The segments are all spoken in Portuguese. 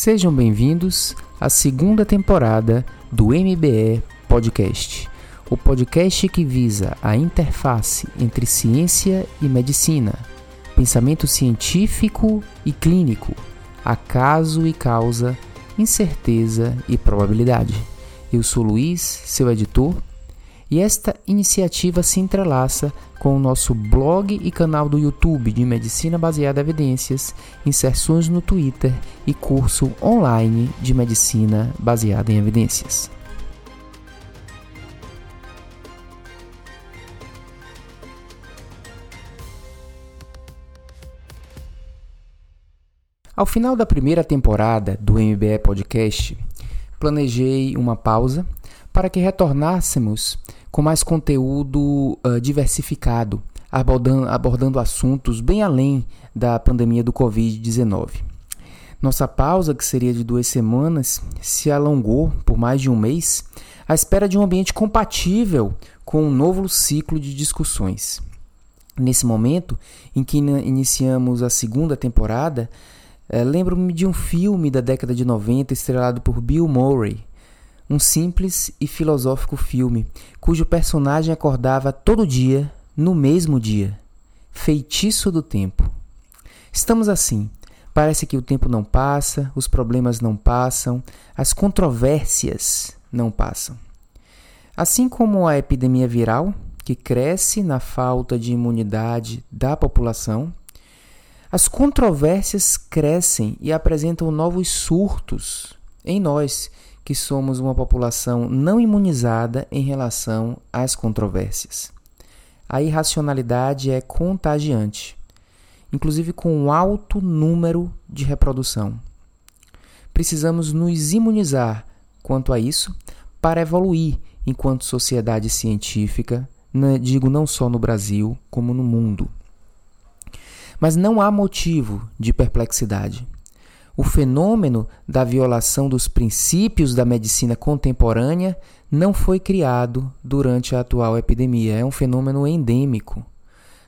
Sejam bem-vindos à segunda temporada do MBE Podcast, o podcast que visa a interface entre ciência e medicina, pensamento científico e clínico, acaso e causa, incerteza e probabilidade. Eu sou Luiz, seu editor, e esta iniciativa se entrelaça com o nosso blog e canal do YouTube de Medicina Baseada em Evidências, inserções no Twitter e curso online de Medicina Baseada em Evidências. Ao final da primeira temporada do MBE Podcast, planejei uma pausa para que retornássemos com mais conteúdo uh, diversificado, abordando, abordando assuntos bem além da pandemia do Covid-19. Nossa pausa, que seria de duas semanas, se alongou por mais de um mês à espera de um ambiente compatível com um novo ciclo de discussões. Nesse momento em que iniciamos a segunda temporada, eh, lembro-me de um filme da década de 90 estrelado por Bill Murray, um simples e filosófico filme cujo personagem acordava todo dia, no mesmo dia. Feitiço do tempo. Estamos assim. Parece que o tempo não passa, os problemas não passam, as controvérsias não passam. Assim como a epidemia viral, que cresce na falta de imunidade da população, as controvérsias crescem e apresentam novos surtos em nós que somos uma população não imunizada em relação às controvérsias. A irracionalidade é contagiante, inclusive com um alto número de reprodução. Precisamos nos imunizar quanto a isso para evoluir enquanto sociedade científica, né, digo não só no Brasil, como no mundo. Mas não há motivo de perplexidade. O fenômeno da violação dos princípios da medicina contemporânea não foi criado durante a atual epidemia, é um fenômeno endêmico.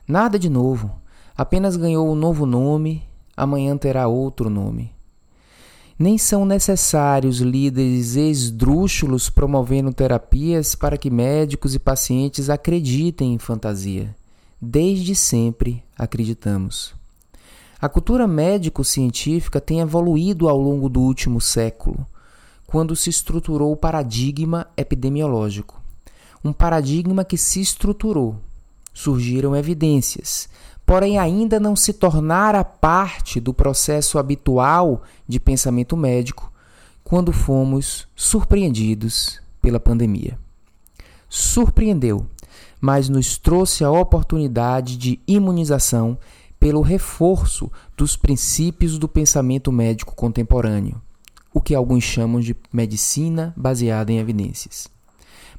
Nada de novo, apenas ganhou um novo nome, amanhã terá outro nome. Nem são necessários líderes esdrúxulos promovendo terapias para que médicos e pacientes acreditem em fantasia. Desde sempre acreditamos. A cultura médico-científica tem evoluído ao longo do último século, quando se estruturou o paradigma epidemiológico. Um paradigma que se estruturou. Surgiram evidências, porém ainda não se tornara parte do processo habitual de pensamento médico quando fomos surpreendidos pela pandemia. Surpreendeu, mas nos trouxe a oportunidade de imunização pelo reforço dos princípios do pensamento médico contemporâneo, o que alguns chamam de medicina baseada em evidências.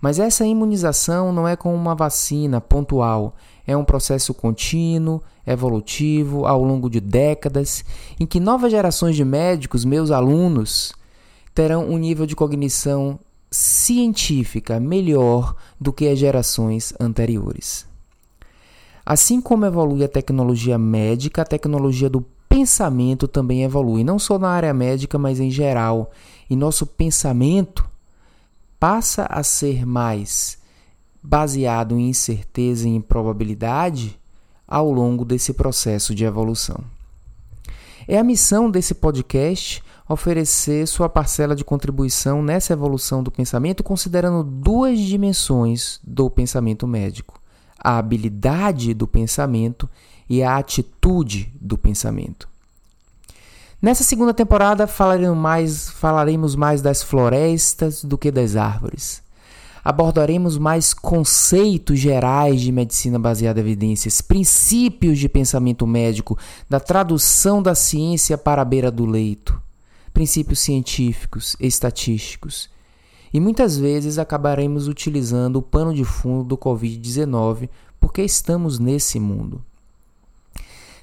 Mas essa imunização não é como uma vacina pontual, é um processo contínuo, evolutivo, ao longo de décadas, em que novas gerações de médicos, meus alunos, terão um nível de cognição científica melhor do que as gerações anteriores. Assim como evolui a tecnologia médica, a tecnologia do pensamento também evolui, não só na área médica, mas em geral. E nosso pensamento passa a ser mais baseado em incerteza e em probabilidade ao longo desse processo de evolução. É a missão desse podcast oferecer sua parcela de contribuição nessa evolução do pensamento, considerando duas dimensões do pensamento médico a habilidade do pensamento e a atitude do pensamento. Nessa segunda temporada falaremos mais, falaremos mais das florestas do que das árvores. Abordaremos mais conceitos gerais de medicina baseada em evidências, princípios de pensamento médico, da tradução da ciência para a beira do leito, princípios científicos, estatísticos e muitas vezes acabaremos utilizando o pano de fundo do Covid-19 porque estamos nesse mundo.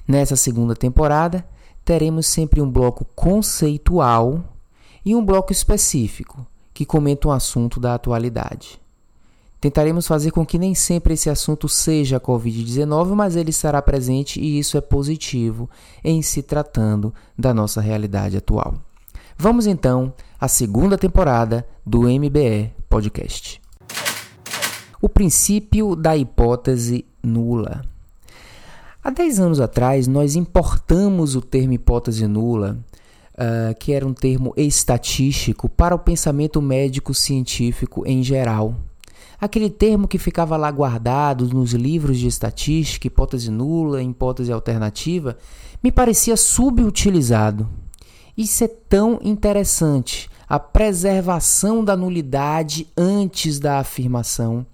Nessa segunda temporada, teremos sempre um bloco conceitual e um bloco específico que comenta um assunto da atualidade. Tentaremos fazer com que nem sempre esse assunto seja a Covid-19, mas ele estará presente e isso é positivo em se tratando da nossa realidade atual. Vamos então à segunda temporada do MBE Podcast. O princípio da hipótese nula. Há 10 anos atrás, nós importamos o termo hipótese nula, uh, que era um termo estatístico, para o pensamento médico-científico em geral. Aquele termo que ficava lá guardado nos livros de estatística, hipótese nula, hipótese alternativa, me parecia subutilizado. Isso é tão interessante, a preservação da nulidade antes da afirmação,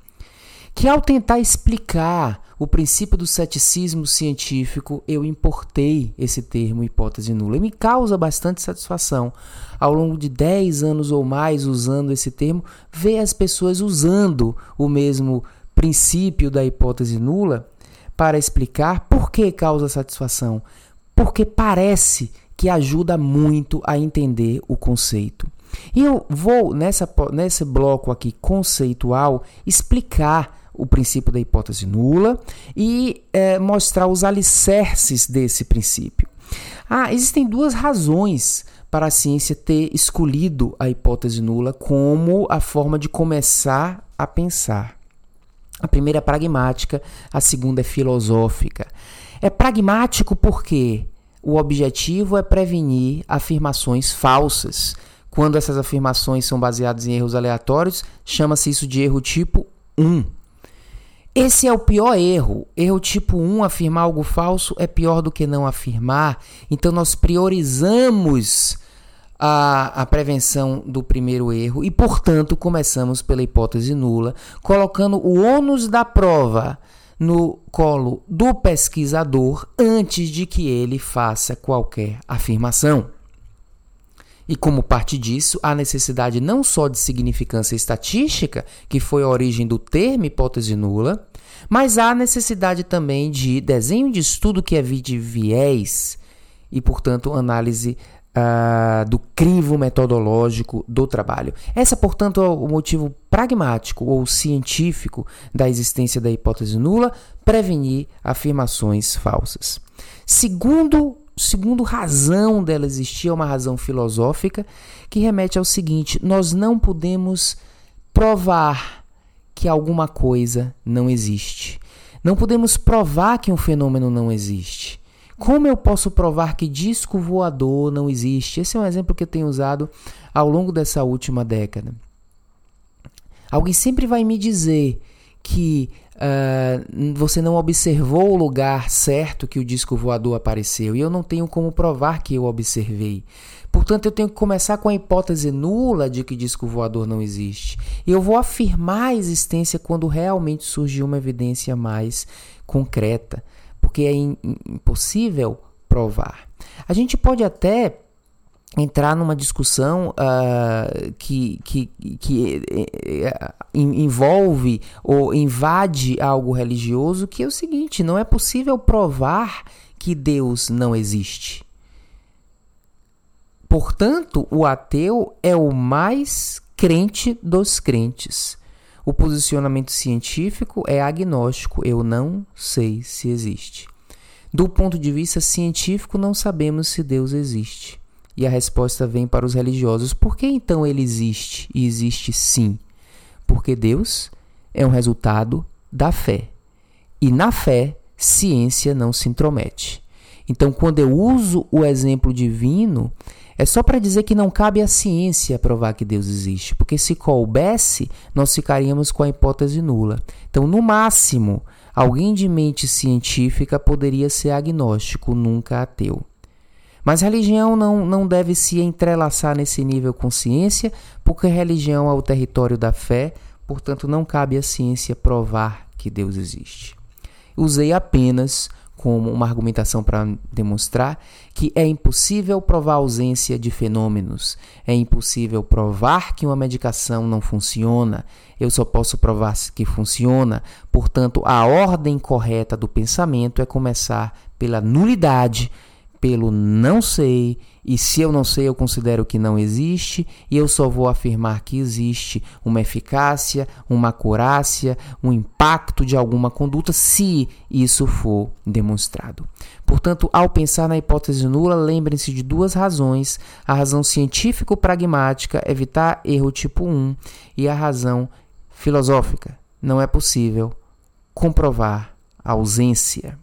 que ao tentar explicar o princípio do ceticismo científico, eu importei esse termo hipótese nula. E me causa bastante satisfação, ao longo de 10 anos ou mais usando esse termo, ver as pessoas usando o mesmo princípio da hipótese nula para explicar por que causa satisfação. Porque parece que ajuda muito a entender o conceito. E eu vou, nessa, nesse bloco aqui conceitual, explicar o princípio da hipótese nula e é, mostrar os alicerces desse princípio. Ah, existem duas razões para a ciência ter escolhido a hipótese nula como a forma de começar a pensar. A primeira é pragmática, a segunda é filosófica. É pragmático porque o objetivo é prevenir afirmações falsas. Quando essas afirmações são baseadas em erros aleatórios, chama-se isso de erro tipo 1. Esse é o pior erro. Erro tipo 1, afirmar algo falso é pior do que não afirmar. Então nós priorizamos a, a prevenção do primeiro erro e, portanto, começamos pela hipótese nula, colocando o ônus da prova no colo do pesquisador antes de que ele faça qualquer afirmação. E como parte disso, há necessidade não só de significância estatística, que foi a origem do termo hipótese nula, mas há necessidade também de desenho de estudo que evite viés e, portanto, análise uh, do crivo metodológico do trabalho. Essa, portanto, é o motivo pragmático ou científico da existência da hipótese nula, prevenir afirmações falsas. Segundo segundo razão dela existir é uma razão filosófica que remete ao seguinte: nós não podemos provar que alguma coisa não existe. Não podemos provar que um fenômeno não existe. Como eu posso provar que disco voador não existe? Esse é um exemplo que eu tenho usado ao longo dessa última década. Alguém sempre vai me dizer que uh, você não observou o lugar certo que o disco voador apareceu e eu não tenho como provar que eu observei. Portanto, eu tenho que começar com a hipótese nula de que disco voador não existe. E eu vou afirmar a existência quando realmente surgir uma evidência mais concreta, porque é impossível provar. A gente pode até entrar numa discussão uh, que, que, que uh, envolve ou invade algo religioso, que é o seguinte: não é possível provar que Deus não existe. Portanto, o ateu é o mais crente dos crentes. O posicionamento científico é agnóstico, eu não sei se existe. Do ponto de vista científico, não sabemos se Deus existe. E a resposta vem para os religiosos: por que então ele existe? E existe sim. Porque Deus é um resultado da fé. E na fé, ciência não se intromete. Então, quando eu uso o exemplo divino, é só para dizer que não cabe à ciência provar que Deus existe, porque se coubesse, nós ficaríamos com a hipótese nula. Então, no máximo, alguém de mente científica poderia ser agnóstico, nunca ateu. Mas religião não, não deve se entrelaçar nesse nível com ciência, porque religião é o território da fé, portanto não cabe à ciência provar que Deus existe. Usei apenas como uma argumentação para demonstrar que é impossível provar a ausência de fenômenos, é impossível provar que uma medicação não funciona, eu só posso provar que funciona, portanto, a ordem correta do pensamento é começar pela nulidade pelo não sei, e se eu não sei, eu considero que não existe, e eu só vou afirmar que existe uma eficácia, uma acurácia, um impacto de alguma conduta, se isso for demonstrado. Portanto, ao pensar na hipótese nula, lembrem-se de duas razões: a razão científico-pragmática, evitar erro tipo 1, e a razão filosófica. Não é possível comprovar a ausência.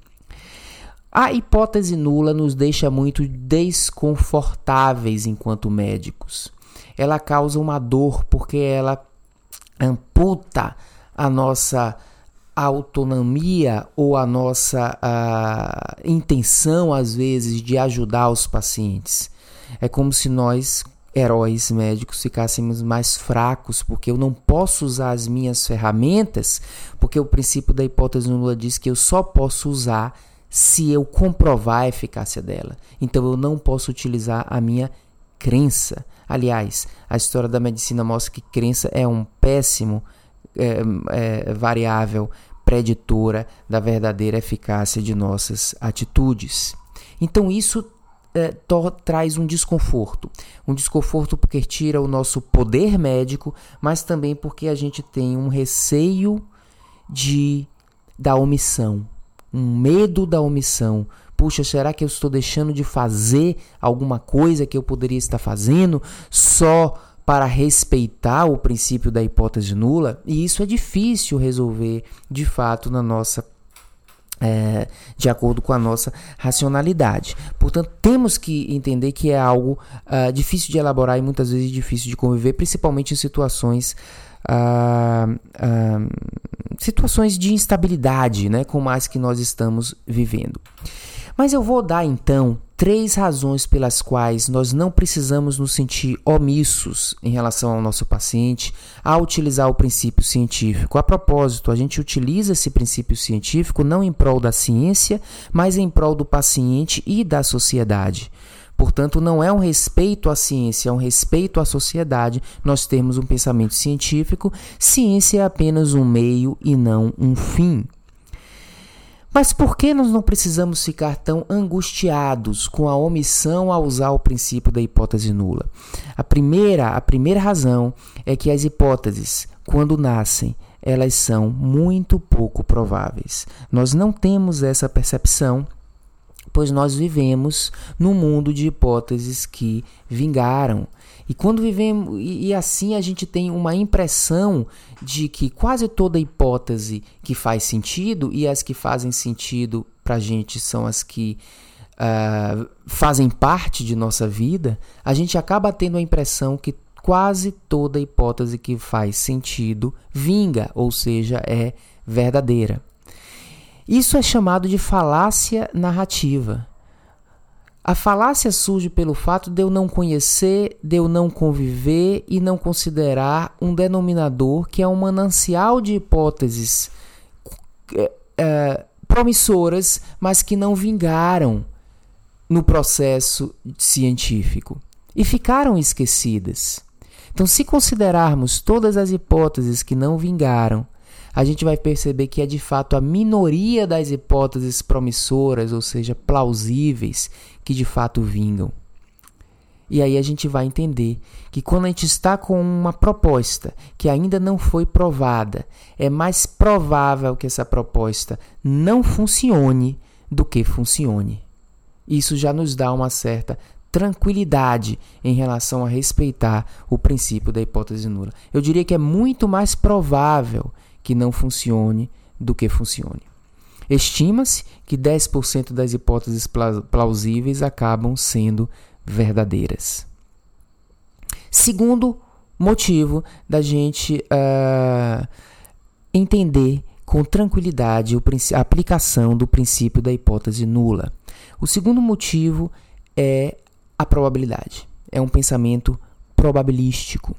A hipótese nula nos deixa muito desconfortáveis enquanto médicos. Ela causa uma dor porque ela amputa a nossa autonomia ou a nossa a intenção, às vezes, de ajudar os pacientes. É como se nós, heróis médicos, ficássemos mais fracos, porque eu não posso usar as minhas ferramentas, porque o princípio da hipótese nula diz que eu só posso usar se eu comprovar a eficácia dela. Então eu não posso utilizar a minha crença. Aliás, a história da medicina mostra que crença é um péssimo é, é, variável preditora da verdadeira eficácia de nossas atitudes. Então isso é, traz um desconforto. Um desconforto porque tira o nosso poder médico, mas também porque a gente tem um receio de da omissão, um medo da omissão. Puxa, será que eu estou deixando de fazer alguma coisa que eu poderia estar fazendo só para respeitar o princípio da hipótese nula? E isso é difícil resolver de fato na nossa é, de acordo com a nossa racionalidade. Portanto, temos que entender que é algo uh, difícil de elaborar e muitas vezes difícil de conviver, principalmente em situações situações de instabilidade, né, como as que nós estamos vivendo. Mas eu vou dar então três razões pelas quais nós não precisamos nos sentir omissos em relação ao nosso paciente a utilizar o princípio científico. A propósito, a gente utiliza esse princípio científico não em prol da ciência, mas em prol do paciente e da sociedade. Portanto, não é um respeito à ciência, é um respeito à sociedade. Nós temos um pensamento científico. Ciência é apenas um meio e não um fim. Mas por que nós não precisamos ficar tão angustiados com a omissão a usar o princípio da hipótese nula? A primeira, a primeira razão é que as hipóteses, quando nascem, elas são muito pouco prováveis. Nós não temos essa percepção pois nós vivemos num mundo de hipóteses que vingaram. E quando vivemos e, e, assim a gente tem uma impressão de que quase toda hipótese que faz sentido e as que fazem sentido para a gente são as que uh, fazem parte de nossa vida, a gente acaba tendo a impressão que quase toda hipótese que faz sentido vinga, ou seja, é verdadeira. Isso é chamado de falácia narrativa. A falácia surge pelo fato de eu não conhecer, de eu não conviver e não considerar um denominador que é um manancial de hipóteses é, é, promissoras, mas que não vingaram no processo científico e ficaram esquecidas. Então, se considerarmos todas as hipóteses que não vingaram a gente vai perceber que é de fato a minoria das hipóteses promissoras, ou seja, plausíveis, que de fato vingam. E aí a gente vai entender que quando a gente está com uma proposta que ainda não foi provada, é mais provável que essa proposta não funcione do que funcione. Isso já nos dá uma certa tranquilidade em relação a respeitar o princípio da hipótese nula. Eu diria que é muito mais provável que não funcione do que funcione. Estima-se que 10% das hipóteses plausíveis acabam sendo verdadeiras. Segundo motivo da gente uh, entender com tranquilidade a aplicação do princípio da hipótese nula. O segundo motivo é a probabilidade. É um pensamento probabilístico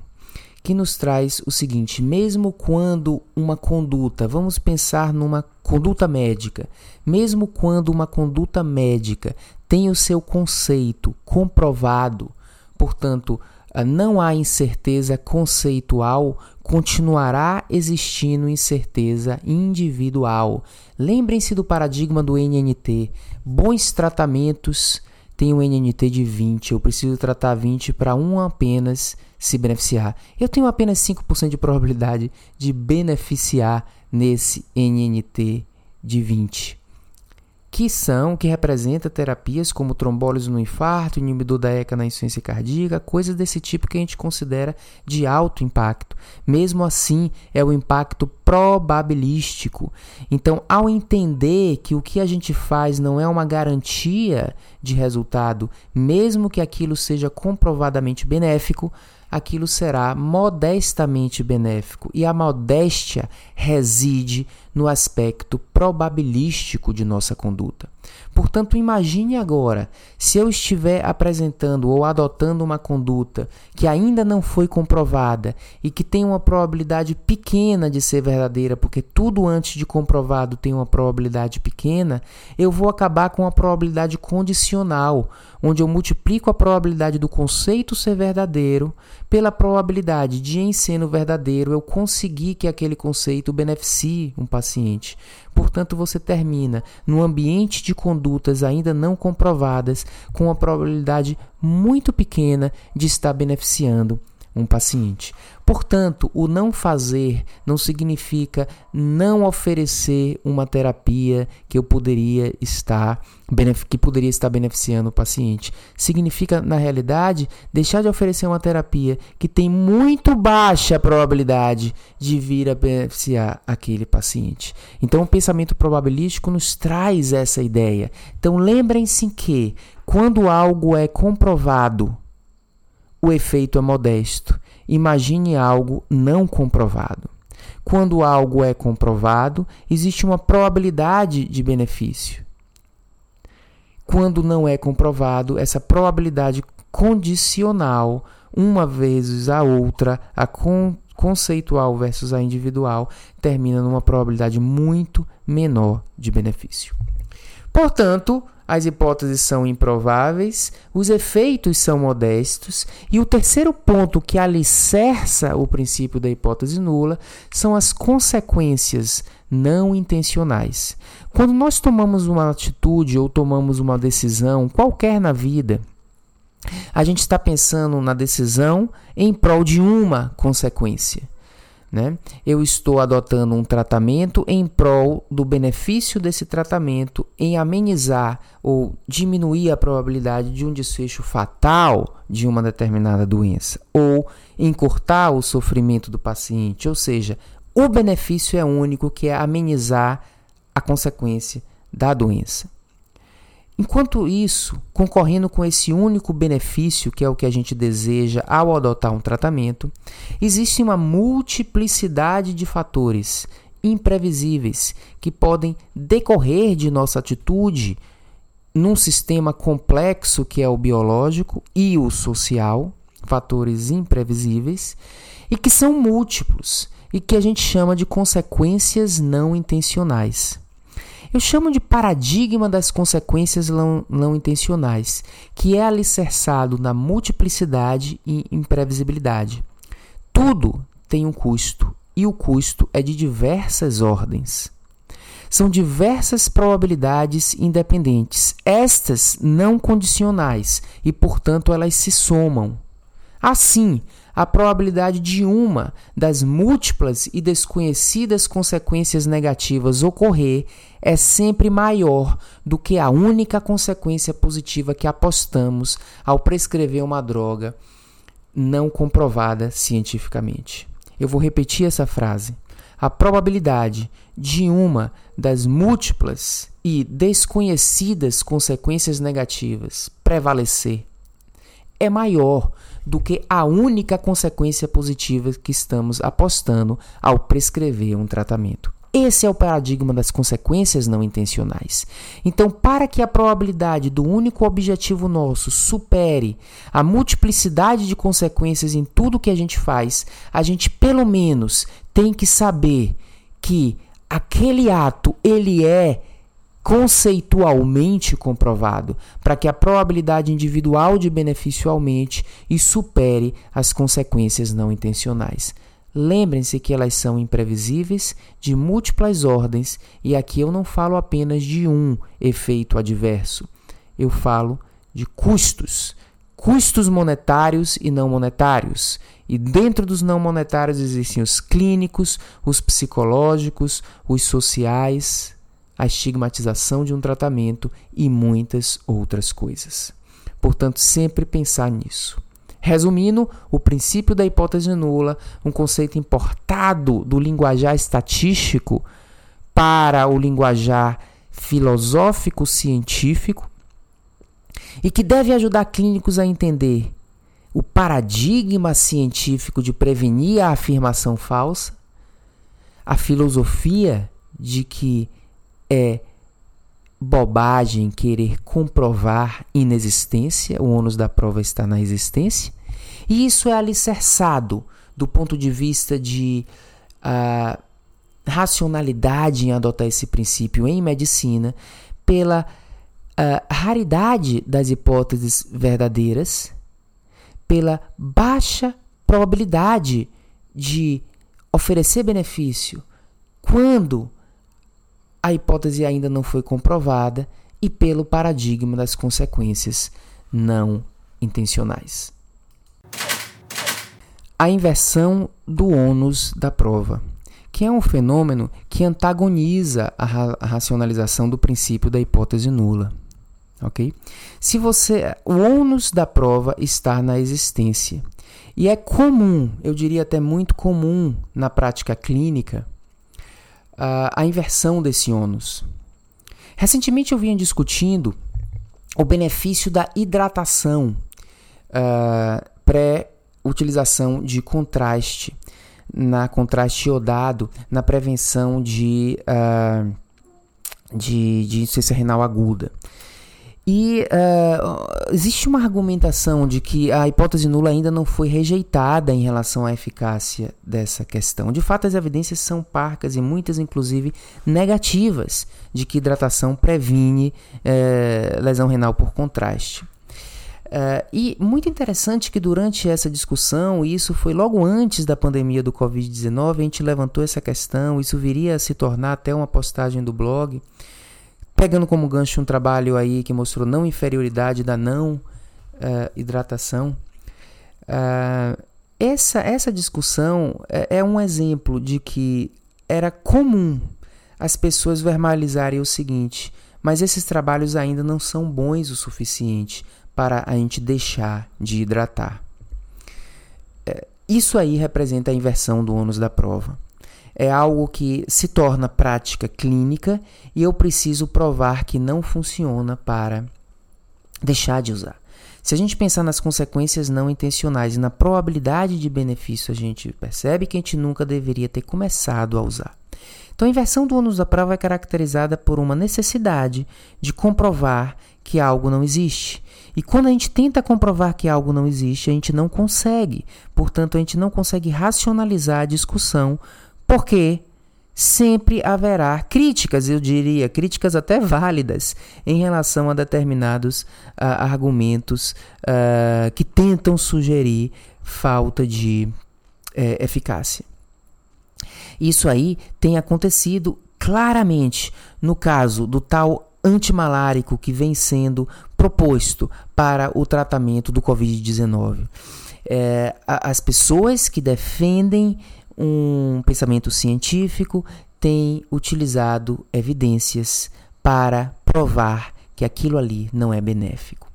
que nos traz o seguinte: mesmo quando uma conduta, vamos pensar numa conduta médica, mesmo quando uma conduta médica tem o seu conceito comprovado, portanto, ah, não há incerteza conceitual, continuará existindo incerteza individual. Lembrem-se do paradigma do NNT: bons tratamentos tem um NNT de 20, eu preciso tratar 20 para um apenas se beneficiar. Eu tenho apenas 5% de probabilidade de beneficiar nesse NNT de 20 que são, que representa terapias como trombólise no infarto, inibidor da ECA na insuficiência cardíaca, coisas desse tipo que a gente considera de alto impacto. Mesmo assim, é o impacto probabilístico. Então, ao entender que o que a gente faz não é uma garantia de resultado, mesmo que aquilo seja comprovadamente benéfico, aquilo será modestamente benéfico. E a modéstia reside no aspecto probabilístico de nossa conduta. Portanto, imagine agora, se eu estiver apresentando ou adotando uma conduta que ainda não foi comprovada e que tem uma probabilidade pequena de ser verdadeira, porque tudo antes de comprovado tem uma probabilidade pequena, eu vou acabar com a probabilidade condicional, onde eu multiplico a probabilidade do conceito ser verdadeiro pela probabilidade de, em sendo verdadeiro, eu conseguir que aquele conceito beneficie um paciente. Portanto, você termina no ambiente de condutas ainda não comprovadas com uma probabilidade muito pequena de estar beneficiando um paciente. Portanto, o não fazer não significa não oferecer uma terapia que eu poderia estar que poderia estar beneficiando o paciente. Significa, na realidade, deixar de oferecer uma terapia que tem muito baixa probabilidade de vir a beneficiar aquele paciente. Então, o pensamento probabilístico nos traz essa ideia. Então, lembrem-se que quando algo é comprovado, o efeito é modesto. Imagine algo não comprovado. Quando algo é comprovado, existe uma probabilidade de benefício. Quando não é comprovado, essa probabilidade condicional, uma vezes a outra, a con conceitual versus a individual, termina numa probabilidade muito menor de benefício. Portanto, as hipóteses são improváveis, os efeitos são modestos, e o terceiro ponto que alicerça o princípio da hipótese nula são as consequências não intencionais. Quando nós tomamos uma atitude ou tomamos uma decisão qualquer na vida, a gente está pensando na decisão em prol de uma consequência. Né? Eu estou adotando um tratamento em prol do benefício desse tratamento em amenizar ou diminuir a probabilidade de um desfecho fatal de uma determinada doença ou encurtar o sofrimento do paciente. Ou seja, o benefício é único, que é amenizar a consequência da doença. Enquanto isso, concorrendo com esse único benefício, que é o que a gente deseja ao adotar um tratamento, existe uma multiplicidade de fatores imprevisíveis que podem decorrer de nossa atitude num sistema complexo que é o biológico e o social, fatores imprevisíveis, e que são múltiplos e que a gente chama de consequências não intencionais. Eu chamo de paradigma das consequências não, não intencionais, que é alicerçado na multiplicidade e imprevisibilidade. Tudo tem um custo, e o custo é de diversas ordens. São diversas probabilidades independentes, estas não condicionais, e portanto elas se somam. Assim, a probabilidade de uma das múltiplas e desconhecidas consequências negativas ocorrer é sempre maior do que a única consequência positiva que apostamos ao prescrever uma droga não comprovada cientificamente. Eu vou repetir essa frase. A probabilidade de uma das múltiplas e desconhecidas consequências negativas prevalecer é maior do que a única consequência positiva que estamos apostando ao prescrever um tratamento. Esse é o paradigma das consequências não intencionais. Então, para que a probabilidade do único objetivo nosso supere a multiplicidade de consequências em tudo que a gente faz, a gente pelo menos tem que saber que aquele ato ele é conceitualmente comprovado, para que a probabilidade individual de benefício aumente e supere as consequências não intencionais. Lembrem-se que elas são imprevisíveis, de múltiplas ordens, e aqui eu não falo apenas de um efeito adverso, eu falo de custos, custos monetários e não monetários. E dentro dos não monetários existem os clínicos, os psicológicos, os sociais, a estigmatização de um tratamento e muitas outras coisas. Portanto, sempre pensar nisso. Resumindo, o princípio da hipótese nula, um conceito importado do linguajar estatístico para o linguajar filosófico científico e que deve ajudar clínicos a entender o paradigma científico de prevenir a afirmação falsa, a filosofia de que é bobagem querer comprovar inexistência, o ônus da prova está na existência, e isso é alicerçado do ponto de vista de uh, racionalidade em adotar esse princípio em medicina, pela uh, raridade das hipóteses verdadeiras, pela baixa probabilidade de oferecer benefício quando a hipótese ainda não foi comprovada e pelo paradigma das consequências não intencionais. A inversão do ônus da prova, que é um fenômeno que antagoniza a, ra a racionalização do princípio da hipótese nula. Ok? Se você, o ônus da prova está na existência e é comum, eu diria até muito comum na prática clínica, uh, a inversão desse ônus. Recentemente eu vinha discutindo o benefício da hidratação uh, pré-utilização de contraste, na contraste iodado, na prevenção de, uh, de, de insuficiência renal aguda. E uh, existe uma argumentação de que a hipótese nula ainda não foi rejeitada em relação à eficácia dessa questão. De fato, as evidências são parcas e muitas, inclusive, negativas de que hidratação previne uh, lesão renal por contraste. Uh, e muito interessante que durante essa discussão, e isso foi logo antes da pandemia do Covid-19, a gente levantou essa questão, isso viria a se tornar até uma postagem do blog pegando como gancho um trabalho aí que mostrou não inferioridade da não uh, hidratação. Uh, essa, essa discussão é, é, um exemplo de que era comum as pessoas verbalizarem o seguinte, mas esses trabalhos ainda não são bons o suficiente para a gente deixar de hidratar. É, isso aí representa a inversão do ônus da prova é algo que se torna prática clínica e eu preciso provar que não funciona para deixar de usar. Se a gente pensar nas consequências não intencionais e na probabilidade de benefício, a gente percebe que a gente nunca deveria ter começado a usar. Então, a inversão do ônus da prova é caracterizada por uma necessidade de comprovar que algo não existe. E quando a gente tenta comprovar que algo não existe, a gente não consegue. Portanto, a gente não consegue racionalizar a discussão porque sempre haverá críticas, eu diria, críticas até válidas em relação a determinados uh, argumentos uh, que tentam sugerir falta de uh, eficácia. Isso aí tem acontecido claramente no caso do tal antimalárico que vem sendo proposto para o tratamento do Covid-19. É, as pessoas que defendem um pensamento científico tem utilizado evidências para provar que aquilo ali não é benéfico.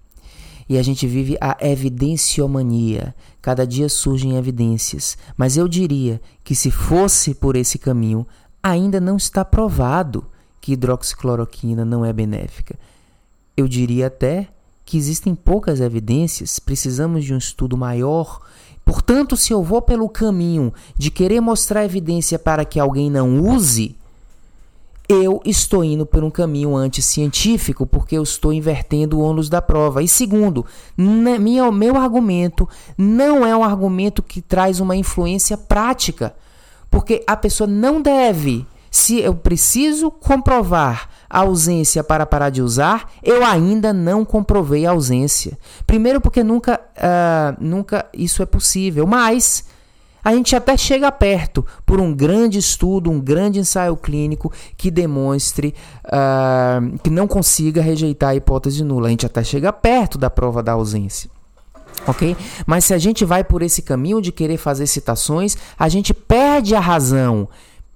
E a gente vive a evidenciomania. Cada dia surgem evidências, mas eu diria que se fosse por esse caminho, ainda não está provado que hidroxicloroquina não é benéfica. Eu diria até que existem poucas evidências, precisamos de um estudo maior Portanto, se eu vou pelo caminho de querer mostrar evidência para que alguém não use, eu estou indo por um caminho anticientífico, porque eu estou invertendo o ônus da prova. E segundo, minha, meu argumento não é um argumento que traz uma influência prática, porque a pessoa não deve, se eu preciso comprovar a ausência para parar de usar, eu ainda não comprovei a ausência. Primeiro, porque nunca, uh, nunca isso é possível, mas A gente até chega perto por um grande estudo, um grande ensaio clínico que demonstre uh, que não consiga rejeitar a hipótese nula. A gente até chega perto da prova da ausência. Ok? Mas se a gente vai por esse caminho de querer fazer citações, a gente perde a razão.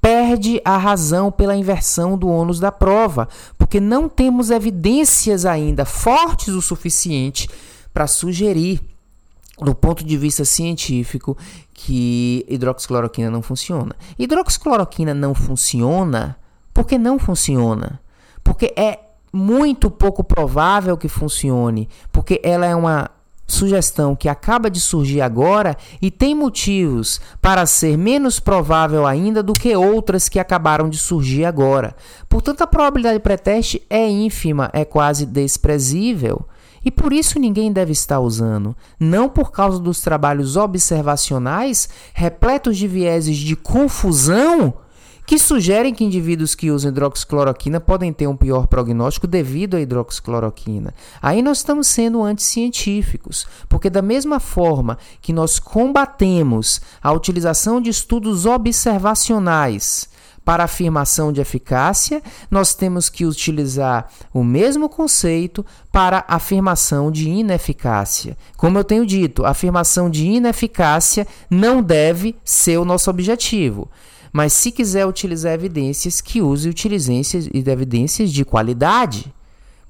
Perde a razão pela inversão do ônus da prova, porque não temos evidências ainda fortes o suficiente para sugerir do ponto de vista científico que hidroxicloroquina não funciona. Hidroxicloroquina não funciona porque não funciona. Porque é muito pouco provável que funcione, porque ela é uma sugestão que acaba de surgir agora e tem motivos para ser menos provável ainda do que outras que acabaram de surgir agora. Portanto, a probabilidade de pré-teste é ínfima, é quase desprezível. E por isso ninguém deve estar usando, não por causa dos trabalhos observacionais repletos de vieses de confusão que sugerem que indivíduos que usam hidroxicloroquina podem ter um pior prognóstico devido à hidroxicloroquina. Aí nós estamos sendo anticientíficos, porque da mesma forma que nós combatemos a utilização de estudos observacionais para afirmação de eficácia, nós temos que utilizar o mesmo conceito para afirmação de ineficácia. Como eu tenho dito, a afirmação de ineficácia não deve ser o nosso objetivo. Mas se quiser utilizar evidências, que use utilizências e evidências de qualidade.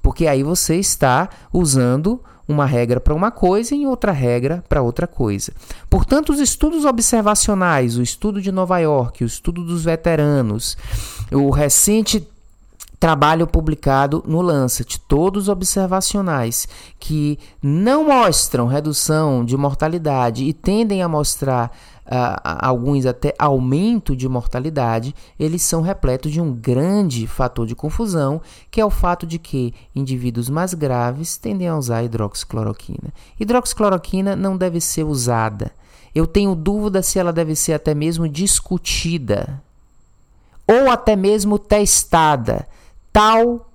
Porque aí você está usando uma regra para uma coisa e outra regra para outra coisa. Portanto, os estudos observacionais, o estudo de Nova York, o estudo dos veteranos, o recente trabalho publicado no Lancet, todos observacionais, que não mostram redução de mortalidade e tendem a mostrar alguns até aumento de mortalidade, eles são repletos de um grande fator de confusão, que é o fato de que indivíduos mais graves tendem a usar hidroxicloroquina. Hidroxicloroquina não deve ser usada. Eu tenho dúvida se ela deve ser até mesmo discutida ou até mesmo testada. Tal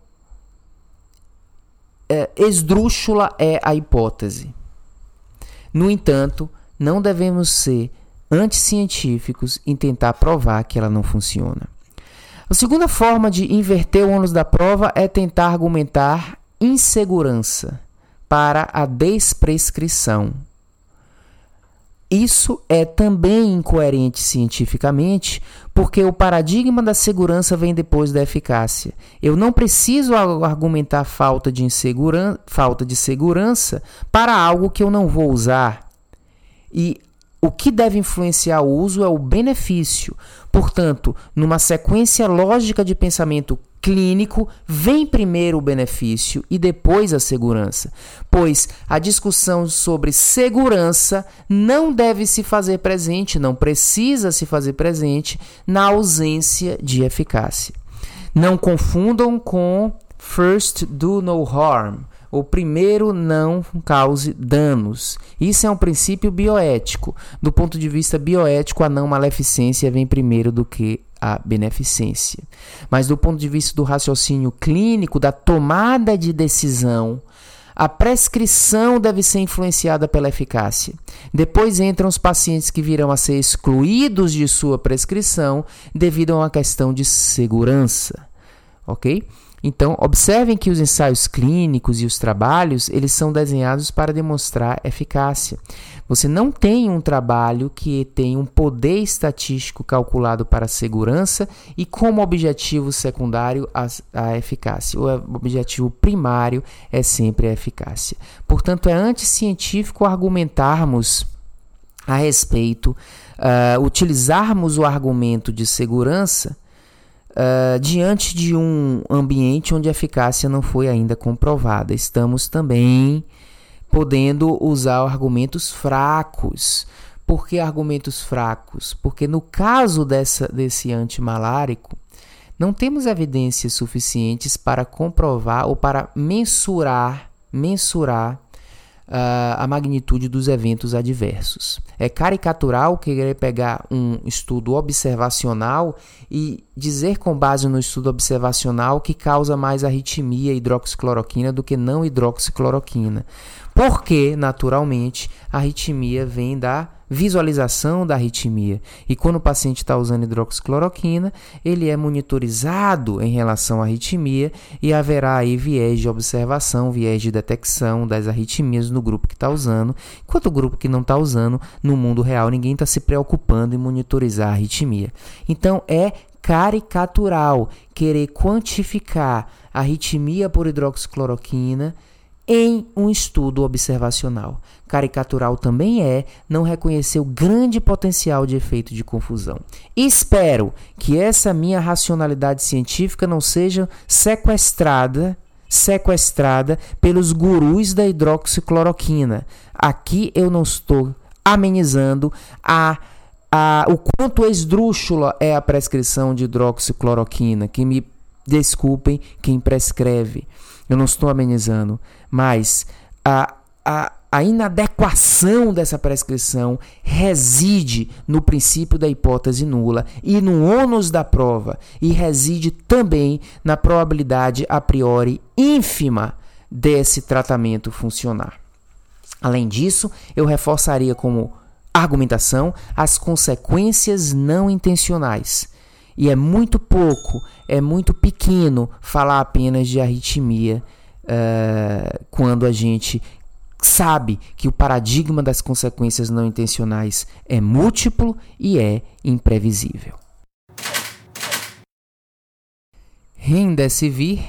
é, esdrúxula é a hipótese. No entanto, não devemos ser anticientíficos em tentar provar que ela não funciona. A segunda forma de inverter o ônus da prova é tentar argumentar insegurança para a desprescrição. Isso é também incoerente cientificamente, porque o paradigma da segurança vem depois da eficácia. Eu não preciso argumentar falta de, falta de segurança para algo que eu não vou usar. E o que deve influenciar o uso é o benefício. Portanto, numa sequência lógica de pensamento clínico, vem primeiro o benefício e depois a segurança, pois a discussão sobre segurança não deve se fazer presente, não precisa se fazer presente na ausência de eficácia. Não confundam com first do no harm o primeiro não cause danos. Isso é um princípio bioético. Do ponto de vista bioético, a não maleficência vem primeiro do que a beneficência. Mas do ponto de vista do raciocínio clínico, da tomada de decisão, a prescrição deve ser influenciada pela eficácia. Depois entram os pacientes que virão a ser excluídos de sua prescrição devido a uma questão de segurança. Ok? Então, observem que os ensaios clínicos e os trabalhos, eles são desenhados para demonstrar eficácia. Você não tem um trabalho que tem um poder estatístico calculado para a segurança e como objetivo secundário a, a eficácia. O objetivo primário é sempre a eficácia. Portanto, é anticientífico argumentarmos a respeito, uh, utilizarmos o argumento de segurança uh, diante de um ambiente onde a eficácia não foi ainda comprovada. Estamos também podendo usar argumentos fracos. Por que argumentos fracos? Porque no caso dessa, desse antimalárico, não temos evidências suficientes para comprovar ou para mensurar, mensurar a magnitude dos eventos adversos. É caricatural querer pegar um estudo observacional e dizer com base no estudo observacional que causa mais arritmia hidroxicloroquina do que não hidroxicloroquina. Porque, naturalmente, a arritmia vem da visualização da arritmia. E quando o paciente está usando hidroxicloroquina, ele é monitorizado em relação à arritmia e haverá aí viés de observação, viés de detecção das arritmias no grupo que está usando, enquanto o grupo que não está usando, no mundo real, ninguém está se preocupando em monitorizar a arritmia. Então é caricatural querer quantificar a arritmia por hidroxicloroquina em um estudo observacional. Caricatural também é não reconhecer o grande potencial de efeito de confusão. Espero que essa minha racionalidade científica não seja sequestrada sequestrada pelos gurus da hidroxicloroquina. Aqui eu não estou amenizando a a, o quanto esdrúxula é a prescrição de hidroxicloroquina, que me desculpem quem prescreve. Eu não estou amenizando, mas a, a, a inadequação dessa prescrição reside no princípio da hipótese nula e no ônus da prova, e reside também na probabilidade a priori ínfima desse tratamento funcionar. Além disso, eu reforçaria como argumentação as consequências não intencionais. E é muito pouco, é muito pequeno falar apenas de arritmia uh, quando a gente sabe que o paradigma das consequências não intencionais é múltiplo e é imprevisível. Remdesivir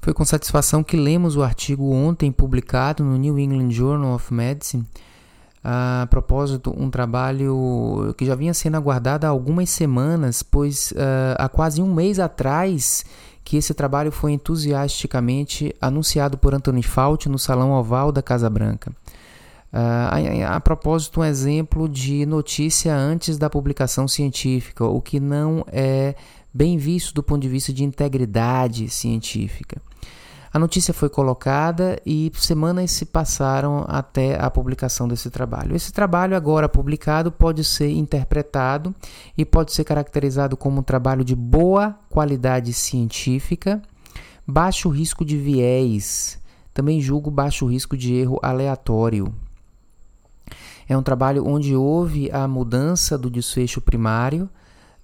foi com satisfação que lemos o artigo ontem publicado no New England Journal of Medicine a propósito, um trabalho que já vinha sendo aguardado há algumas semanas, pois uh, há quase um mês atrás que esse trabalho foi entusiasticamente anunciado por Anthony Fauci no Salão Oval da Casa Branca. Uh, a, a, a, propósito, um exemplo de notícia antes da publicação científica, o que não é bem visto do ponto de vista de integridade científica. A notícia foi colocada e semanas se passaram até a publicação desse trabalho. Esse trabalho, agora publicado, pode ser interpretado e pode ser caracterizado como um trabalho de boa qualidade científica, baixo risco de viés, também julgo baixo risco de erro aleatório. É um trabalho onde houve a mudança do desfecho primário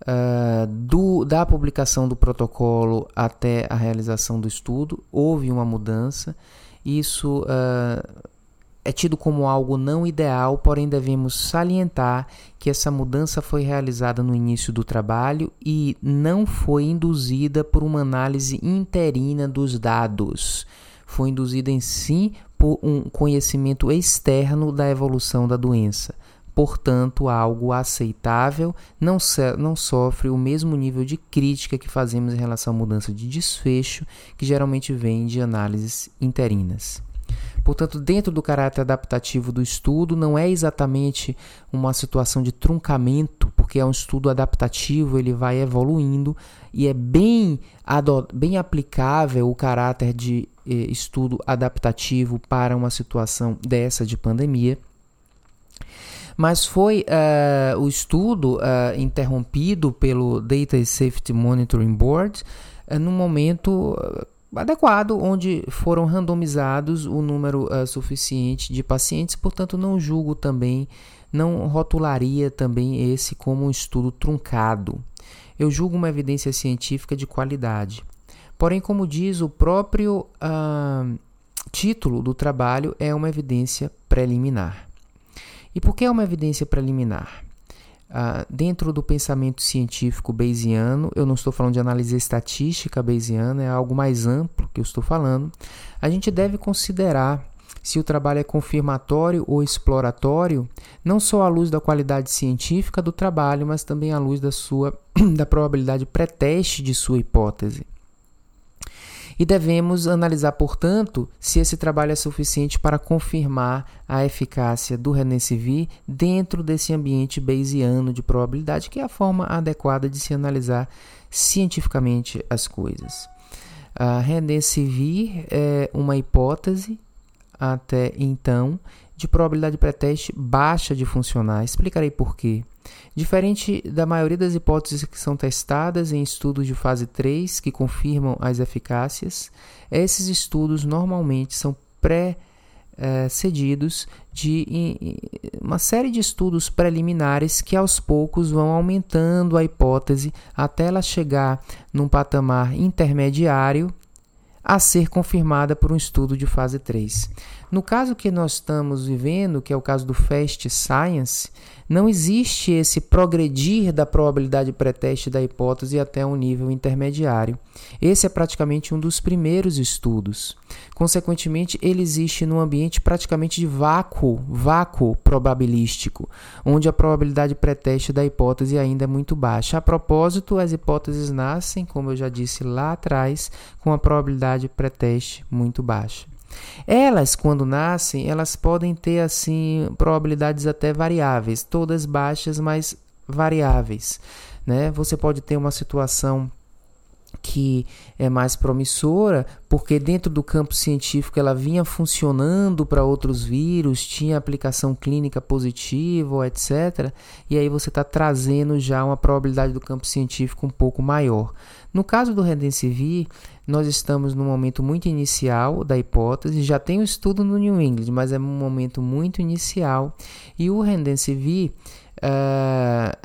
Uh, do, da publicação do protocolo até a realização do estudo, houve uma mudança. Isso uh, é tido como algo não ideal, porém devemos salientar que essa mudança foi realizada no início do trabalho e não foi induzida por uma análise interina dos dados. Foi induzida em si por um conhecimento externo da evolução da doença portanto, algo aceitável, não, não sofre o mesmo nível de crítica que fazemos em relação à mudança de desfecho, que geralmente vem de análises interinas. Portanto, dentro do caráter adaptativo do estudo, não é exatamente uma situação de truncamento, porque é um estudo adaptativo, ele vai evoluindo e é bem, bem aplicável o caráter de eh, estudo adaptativo para uma situação dessa de pandemia mas foi uh, o estudo uh, interrompido pelo Data Safety Monitoring Board uh, no momento adequado, onde foram randomizados o número suficiente de pacientes, portanto não julgo também, não rotularia também esse como um estudo truncado. Eu julgo uma evidência científica de qualidade. Porém, como diz o próprio título do trabalho, é uma evidência preliminar. E por que é uma evidência preliminar? Uh, dentro do pensamento científico bayesiano, eu não estou falando de análise estatística bayesiana, é algo mais amplo que eu estou falando. A gente deve considerar se o trabalho é confirmatório ou exploratório, não só à luz da qualidade científica do trabalho, mas também à luz da sua da probabilidade pré-teste de sua hipótese. E devemos analisar, portanto, se esse trabalho é suficiente para confirmar a eficácia do Renesivir dentro desse ambiente bayesiano de probabilidade, que é a forma adequada de se analisar cientificamente as coisas. A Renesivir é uma hipótese até então de probabilidade pré-teste baixa de funcionar. Explicarei por quê. Diferente da maioria das hipóteses que são testadas em estudos de fase 3 que confirmam as eficácias, esses estudos normalmente são pré é, cedidos de uma série de estudos preliminares que aos poucos vão aumentando a hipótese até ela chegar num patamar intermediário a ser confirmada por um estudo de fase 3. No caso que nós estamos vivendo, que é o caso do Fast Science, não existe esse progredir da probabilidade pré-teste da hipótese até um nível intermediário. Esse é praticamente um dos primeiros estudos. Consequentemente, ele existe num ambiente praticamente de vácuo, vácuo probabilístico, onde a probabilidade pré-teste da hipótese ainda é muito baixa. A propósito, as hipóteses nascem, como eu já disse lá atrás, com a probabilidade pré-teste muito baixa. Elas, quando nascem, elas podem ter assim probabilidades até variáveis, todas baixas, mas variáveis. Né? Você pode ter uma situação que é mais promissora, porque dentro do campo científico ela vinha funcionando para outros vírus, tinha aplicação clínica positiva, etc. E aí você está trazendo já uma probabilidade do campo científico um pouco maior. No caso do Redensivir, nós estamos no momento muito inicial da hipótese, já tem um estudo no New England, mas é um momento muito inicial. E o Redensivir... Uh,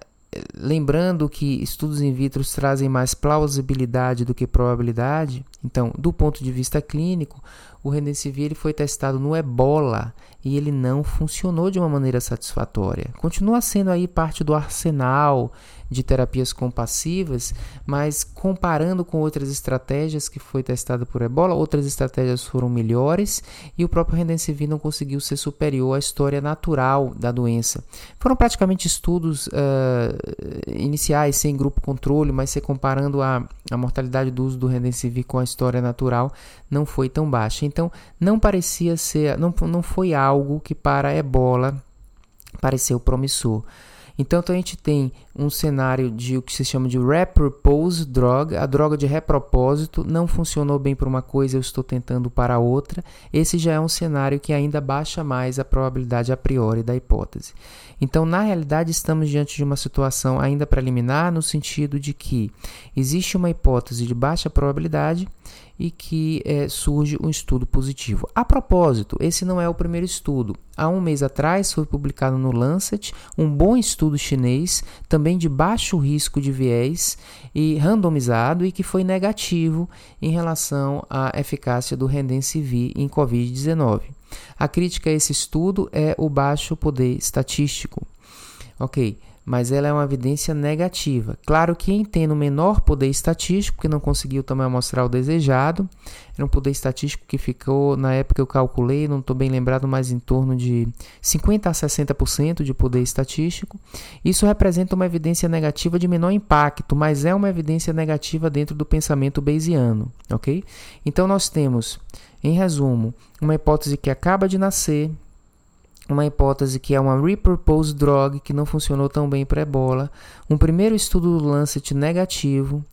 lembrando que estudos in vitro trazem mais plausibilidade do que probabilidade, então, do ponto de vista clínico, o Remdesivir ele foi testado no Ebola e ele não funcionou de uma maneira satisfatória. Continua sendo aí parte do arsenal de terapias compassivas, mas comparando com outras estratégias que foi testada por Ebola, outras estratégias foram melhores e o próprio Remdesivir não conseguiu ser superior à história natural da doença. Foram praticamente estudos uh, iniciais sem grupo controle, mas se comparando a, a mortalidade do uso do Remdesivir com a história natural, não foi tão baixa. Então, não parecia ser, não, não foi algo que para ebola pareceu promissor. Então, a gente tem um cenário de o que se chama de repurpose drug, a droga de repropósito não funcionou bem para uma coisa, eu estou tentando para outra. Esse já é um cenário que ainda baixa mais a probabilidade a priori da hipótese. Então, na realidade, estamos diante de uma situação ainda preliminar no sentido de que existe uma hipótese de baixa probabilidade e que é, surge um estudo positivo. A propósito, esse não é o primeiro estudo. Há um mês atrás foi publicado no Lancet um bom estudo chinês, também de baixo risco de viés e randomizado e que foi negativo em relação à eficácia do Remdesivir em COVID-19. A crítica a esse estudo é o baixo poder estatístico. Ok mas ela é uma evidência negativa. Claro que em tendo menor poder estatístico, que não conseguiu também mostrar o desejado, era um poder estatístico que ficou, na época eu calculei, não estou bem lembrado, mas em torno de 50% a 60% de poder estatístico. Isso representa uma evidência negativa de menor impacto, mas é uma evidência negativa dentro do pensamento bayesiano, ok? Então nós temos, em resumo, uma hipótese que acaba de nascer, uma hipótese que é uma repurposed drug que não funcionou tão bem para ebola, um primeiro estudo do Lancet negativo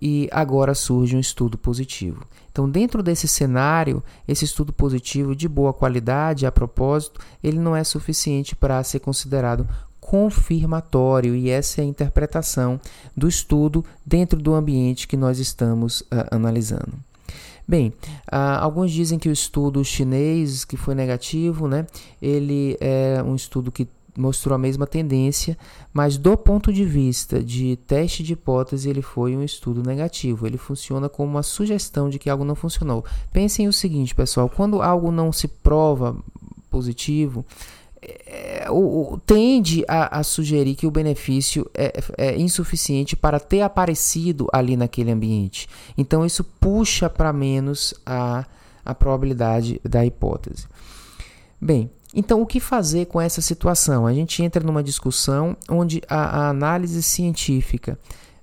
e agora surge um estudo positivo. Então, dentro desse cenário, esse estudo positivo de boa qualidade, a propósito, ele não é suficiente para ser considerado confirmatório e essa é a interpretação do estudo dentro do ambiente que nós estamos uh, analisando. Bem, uh, alguns dizem que o estudo chinês, que foi negativo, né, ele é um estudo que mostrou a mesma tendência, mas do ponto de vista de teste de hipótese, ele foi um estudo negativo. Ele funciona como uma sugestão de que algo não funcionou. Pensem o seguinte, pessoal: quando algo não se prova positivo, é, o, o, tende a, a, sugerir que o benefício é, é, insuficiente para ter aparecido ali naquele ambiente. Então, isso puxa para menos a, a probabilidade da hipótese. Bem, então o que fazer com essa situação? A gente entra numa discussão onde a, a análise científica.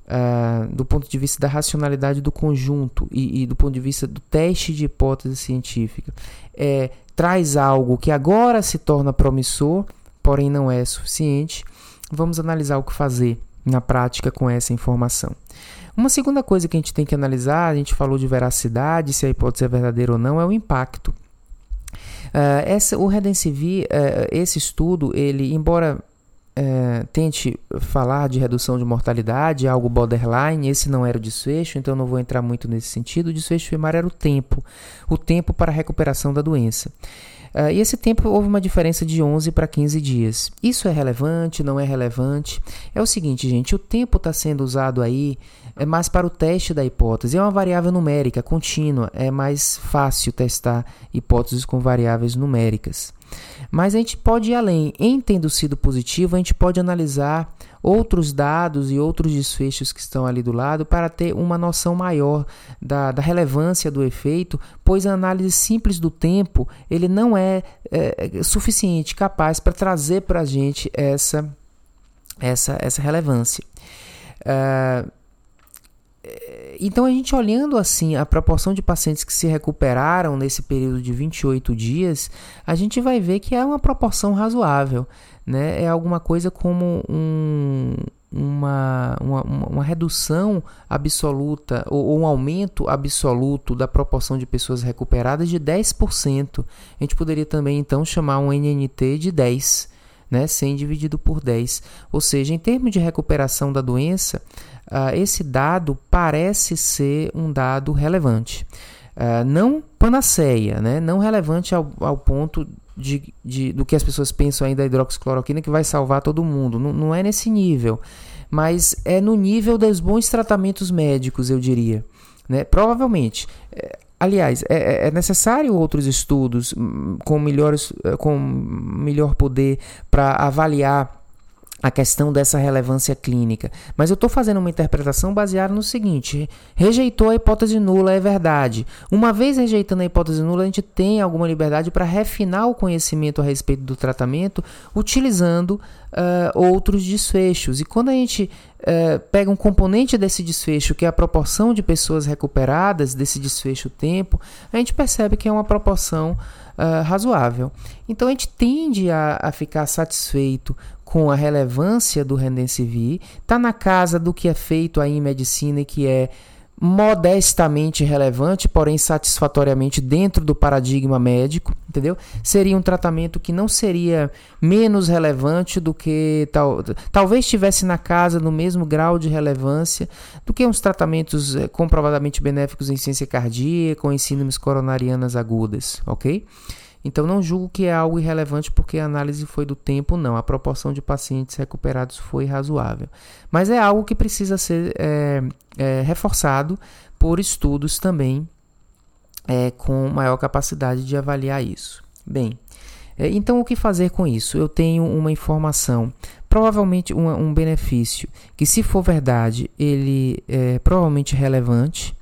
Uh, do ponto de vista da racionalidade do conjunto e, e, do ponto de vista do teste de hipótese científica, é, traz algo que agora se torna promissor, porém não é suficiente. Vamos analisar o que fazer na prática com essa informação. Uma segunda coisa que a gente tem que analisar, a gente falou de veracidade, se a hipótese é verdadeira ou não, é o impacto. Uh, essa, o Redensivir, uh, esse estudo, ele, embora é, tente falar de redução de mortalidade, algo borderline, esse não era o desfecho, então não vou entrar muito nesse sentido. O desfecho primário era o tempo, o tempo para a recuperação da doença. Uh, e esse tempo houve uma diferença de 11 para 15 dias. Isso é relevante? Não é relevante? É o seguinte, gente: o tempo está sendo usado aí é mais para o teste da hipótese. É uma variável numérica contínua. É mais fácil testar hipóteses com variáveis numéricas. Mas a gente pode ir além. Em tendo sido positivo, a gente pode analisar outros dados e outros desfechos que estão ali do lado para ter uma noção maior da, da relevância do efeito, pois a análise simples do tempo ele não é, é suficiente, capaz para trazer para a gente essa, essa, essa relevância. Uh, então, a gente olhando assim a proporção de pacientes que se recuperaram nesse período de 28 dias, a gente vai ver que é uma proporção razoável. Né? É alguma coisa como um, uma, uma, uma, redução absoluta ou, ou, um aumento absoluto da proporção de pessoas recuperadas de 10%. A gente poderia também então chamar um NNT de 10, né? 100 dividido por 10. Ou seja, em termos de recuperação da doença, uh, esse dado parece ser um dado relevante. Uh, não panaceia, né? não relevante ao, ao ponto de, de, do que as pessoas pensam aí da hidroxicloroquina que vai salvar todo mundo. Não, não é nesse nível, mas é no nível dos bons tratamentos médicos, eu diria. Né? Provavelmente. É, aliás, é, é, é necessário outros estudos hum, com, melhores, com melhor poder para avaliar a questão dessa relevância clínica. Mas eu estou fazendo uma interpretação baseada no seguinte: rejeitou a hipótese nula, é verdade. Uma vez rejeitando a hipótese nula, a gente tem alguma liberdade para refinar o conhecimento a respeito do tratamento utilizando uh, outros desfechos. E quando a gente uh, pega um componente desse desfecho, que é a proporção de pessoas recuperadas, desse desfecho tempo, a gente percebe que é uma proporção uh, razoável. Então a gente tende a, a ficar satisfeito com a relevância do Rendensivir, está na casa do que é feito aí em medicina e que é modestamente relevante, porém satisfatoriamente dentro do paradigma médico, entendeu? Seria um tratamento que não seria menos relevante do que tal, talvez estivesse na casa no mesmo grau de relevância do que uns tratamentos eh, comprovadamente benéficos em ciência cardíaca ou em síndromes coronarianas agudas, ok? Então não julgo que é algo irrelevante porque a análise foi do tempo, não. A proporção de pacientes recuperados foi razoável. Mas é algo que precisa ser é, é, reforçado por estudos também é, com maior capacidade de avaliar isso. Bem, é, então o que fazer com isso? Eu tenho uma informação, provavelmente um, um benefício, que se for verdade, ele é provavelmente relevante.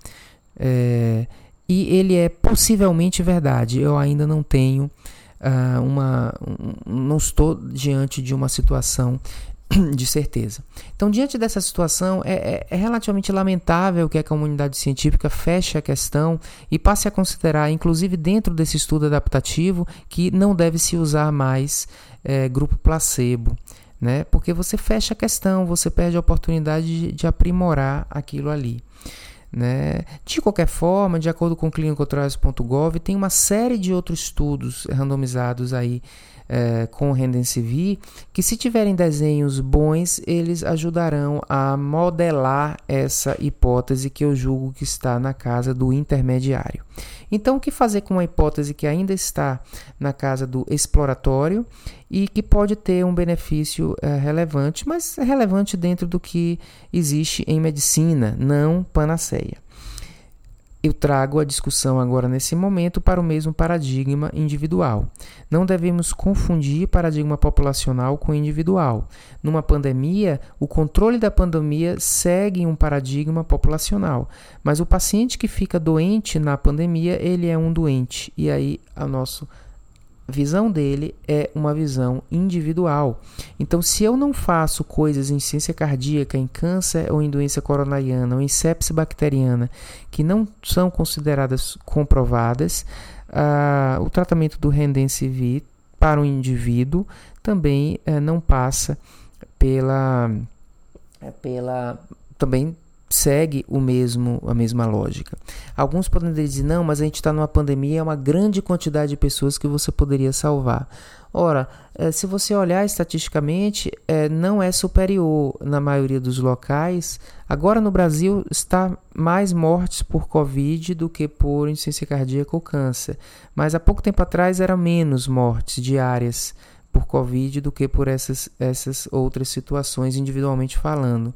É, e ele é possivelmente verdade. Eu ainda não tenho uh, uma. Um, não estou diante de uma situação de certeza. Então, diante dessa situação, é, é, é, relativamente lamentável que a comunidade científica feche a questão e passe a considerar, inclusive dentro desse estudo adaptativo, que não deve se usar mais é, grupo placebo. Né? Porque você fecha a questão, você perde a oportunidade de, de aprimorar aquilo ali. Né? De qualquer forma, de acordo com clinicaltrials.gov, tem uma série de outros estudos randomizados aí é, com Rendensivir, que se tiverem desenhos bons, eles ajudarão a modelar essa hipótese que eu julgo que está na casa do intermediário. Então, o que fazer com uma hipótese que ainda está na casa do exploratório e que pode ter um benefício é, relevante, mas é relevante dentro do que existe em medicina, não panaceia eu trago a discussão agora nesse momento para o mesmo paradigma individual. Não devemos confundir paradigma populacional com individual. Numa pandemia, o controle da pandemia segue um paradigma populacional, mas o paciente que fica doente na pandemia, ele é um doente e aí o nosso visão dele é uma visão individual. Então, se eu não faço coisas em ciência cardíaca, em câncer ou em doença coronariana ou em sepse bacteriana que não são consideradas comprovadas, uh, o tratamento do Rendensivir para o indivíduo também uh, não passa pela, pela também segue o mesmo a mesma lógica. Alguns podem dizer não, mas a gente está numa pandemia, é uma grande quantidade de pessoas que você poderia salvar. Ora, eh, se você olhar estatisticamente, eh, não é superior na maioria dos locais. Agora no Brasil está mais mortes por Covid do que por insuficiência cardíaca ou câncer. Mas há pouco tempo atrás eram menos mortes diárias por Covid do que por essas, essas outras situações, individualmente falando.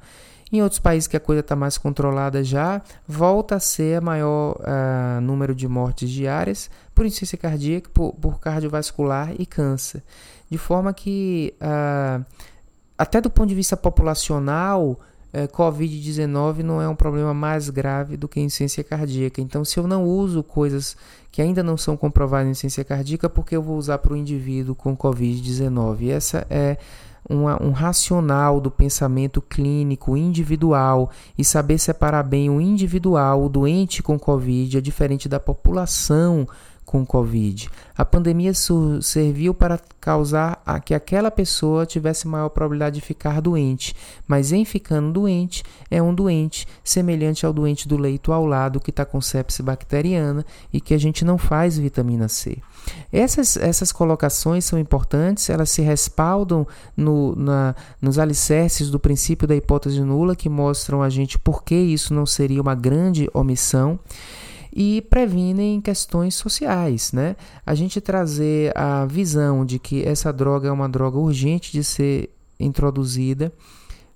Em outros países que a coisa está mais controlada já, volta a ser maior uh, número de mortes diárias por insuficiência cardíaca, por, por, cardiovascular e câncer. De forma que, uh, até do ponto de vista populacional, uh, Covid-19 não é um problema mais grave do que insuficiência cardíaca. Então, se eu não uso coisas que ainda não são comprovadas em insuficiência cardíaca, por que eu vou usar para o indivíduo com Covid-19? Essa é uma, um racional do pensamento clínico individual e saber separar bem o individual, o doente com Covid, é diferente da população com Covid. A pandemia serviu para causar a que aquela pessoa tivesse maior probabilidade de ficar doente, mas em ficando doente, é um doente semelhante ao doente do leito ao lado que está com sepse bacteriana e que a gente não faz vitamina C. Essas, essas colocações são importantes, elas se respaldam no, na, nos alicerces do princípio da hipótese nula, que mostram a gente por que isso não seria uma grande omissão e previnem questões sociais, né? A gente trazer a visão de que essa droga é uma droga urgente de ser introduzida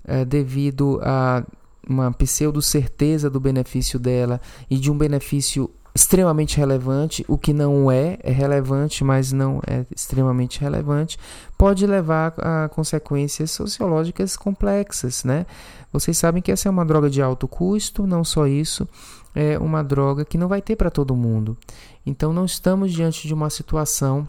é, devido a uma pseudo certeza do benefício dela e de um benefício extremamente relevante, o que não é, é relevante, mas não é extremamente relevante, pode levar a consequências sociológicas complexas, né? Vocês sabem que essa é uma droga de alto custo, não só isso, é uma droga que não vai ter para todo mundo. Então não estamos diante de uma situação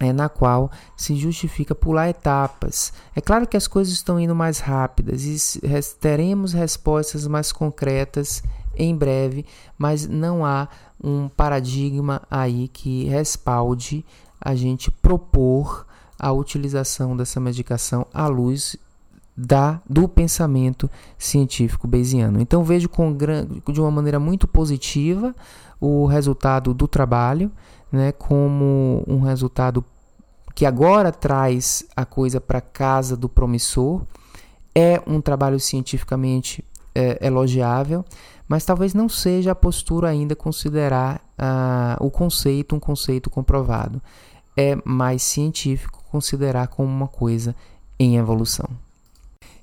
é, na qual se justifica pular etapas. É claro que as coisas estão indo mais rápidas e teremos respostas mais concretas em breve, mas não há um paradigma aí que respalde a gente propor a utilização dessa medicação à luz da do pensamento científico bayesiano. Então vejo com, de uma maneira muito positiva o resultado do trabalho, né, como um resultado que agora traz a coisa para casa do promissor. É um trabalho cientificamente é, elogiável, mas talvez não seja a postura ainda considerar uh, o conceito um conceito comprovado. É mais científico considerar como uma coisa em evolução.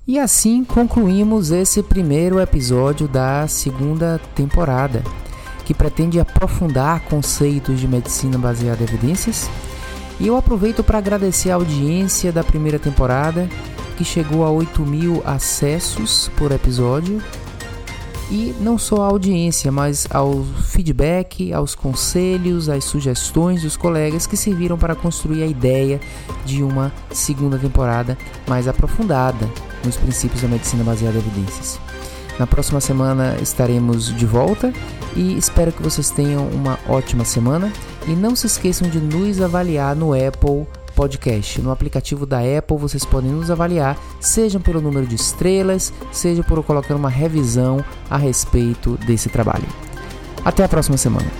E assim concluímos esse primeiro episódio da segunda temporada, que pretende aprofundar conceitos de medicina baseada em evidências. E eu aproveito para agradecer a audiência da primeira temporada, que chegou a 8 mil acessos por episódio e não só à audiência, mas ao feedback, aos conselhos, às sugestões dos colegas que serviram para construir a ideia de uma segunda temporada mais aprofundada nos princípios da medicina baseada em evidências. Na próxima semana estaremos de volta e espero que vocês tenham uma ótima semana e não se esqueçam de nos avaliar no Apple Podcast. No aplicativo da Apple vocês podem nos avaliar, seja pelo número de estrelas, seja por colocar uma revisão a respeito desse trabalho. Até a próxima semana.